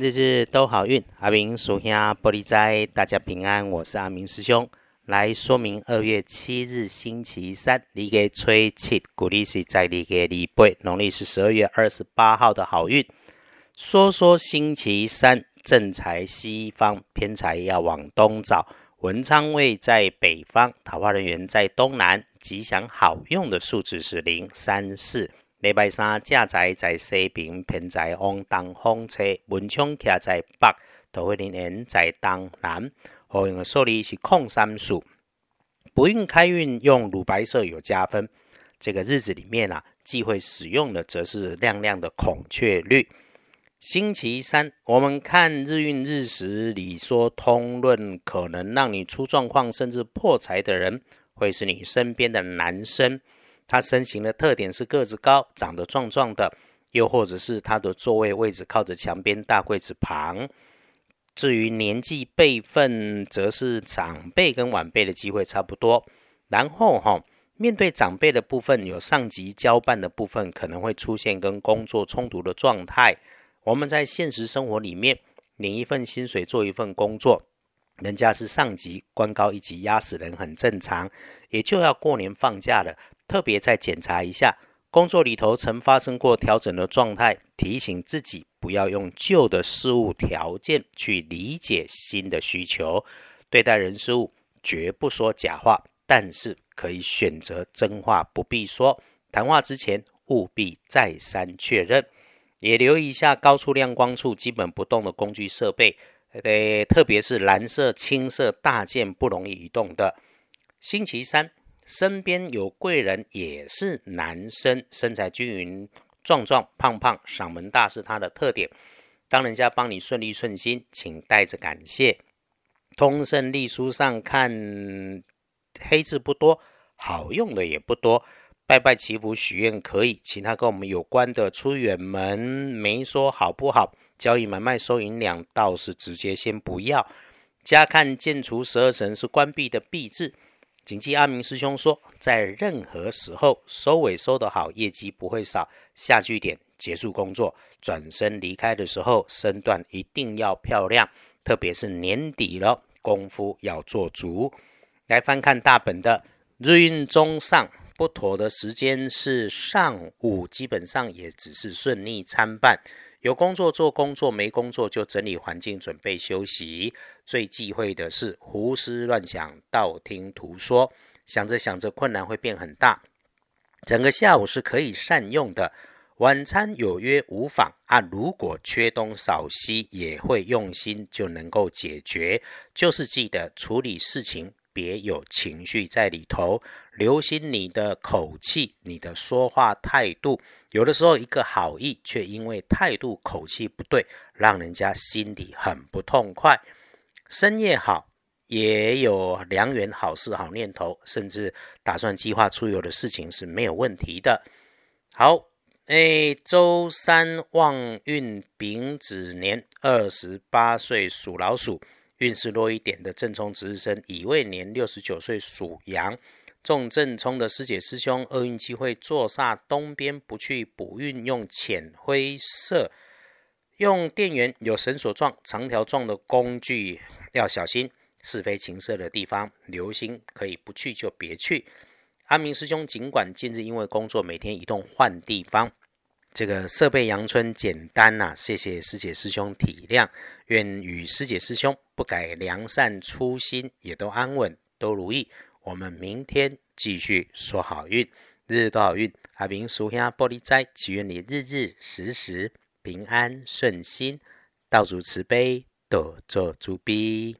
日日都好运，阿明属下玻璃斋，大家平安。我是阿明师兄，来说明二月七日星期三，你给吹气鼓励是在你给礼拜，农历是十二月二十八号的好运。说说星期三，正财西方，偏财要往东找。文昌位在北方，桃花人员在东南，吉祥好用的数字是零三四。礼拜三，正财在西边，偏财往东风车，文昌徛在北，桃花人在东南。好用的数字是空三数。不运开运用乳白色有加分。这个日子里面啊，忌讳使用的则是亮亮的孔雀绿。星期三，我们看日运日时里说通论，可能让你出状况甚至破财的人，会是你身边的男生。他身形的特点是个子高，长得壮壮的，又或者是他的座位位置靠着墙边大柜子旁。至于年纪辈分，则是长辈跟晚辈的机会差不多。然后哈，面对长辈的部分，有上级交办的部分，可能会出现跟工作冲突的状态。我们在现实生活里面，领一份薪水做一份工作，人家是上级，官高一级压死人很正常。也就要过年放假了。特别再检查一下工作里头曾发生过调整的状态，提醒自己不要用旧的事物条件去理解新的需求。对待人事物绝不说假话，但是可以选择真话，不必说。谈话之前务必再三确认，也留意一下高处亮光处基本不动的工具设备，呃，特别是蓝色、青色大件不容易移动的。星期三。身边有贵人，也是男生，身材均匀、壮壮、胖胖，嗓门大是他的特点。当人家帮你顺利顺心，请带着感谢。通胜历书上看，黑字不多，好用的也不多。拜拜祈福许愿可以，其他跟我们有关的出远门没说好不好？交易买卖收银两，倒是直接先不要。加看建除十二神是关闭的闭字。谨记阿明师兄说，在任何时候收尾收得好，业绩不会少。下句点结束工作，转身离开的时候，身段一定要漂亮，特别是年底了，功夫要做足。来翻看大本的日运中上，不妥的时间是上午，基本上也只是顺利参半。有工作做工作，没工作就整理环境，准备休息。最忌讳的是胡思乱想、道听途说，想着想着困难会变很大。整个下午是可以善用的，晚餐有约无妨啊。如果缺东少西，也会用心就能够解决。就是记得处理事情。别有情绪在里头，留心你的口气，你的说话态度。有的时候一个好意，却因为态度口气不对，让人家心里很不痛快。深夜好，也有良缘好事好念头，甚至打算计划出游的事情是没有问题的。好，哎，周三旺运丙子年，二十八岁属老鼠。运势弱一点的正冲值日生乙未年六十九岁属羊，中正冲的师姐师兄厄运机会坐煞东边不去补运，用浅灰色，用电源有绳索状、长条状的工具要小心，是非情色的地方留心，可以不去就别去。阿明师兄尽管近日因为工作每天移动换地方。这个设备阳春简单呐，谢谢师姐师兄体谅，愿与师姐师兄不改良善初心，也都安稳都如意。我们明天继续说好运，日日都好运。阿明属下玻璃斋，祈愿你日日时时平安顺心，道主慈悲，多做主逼。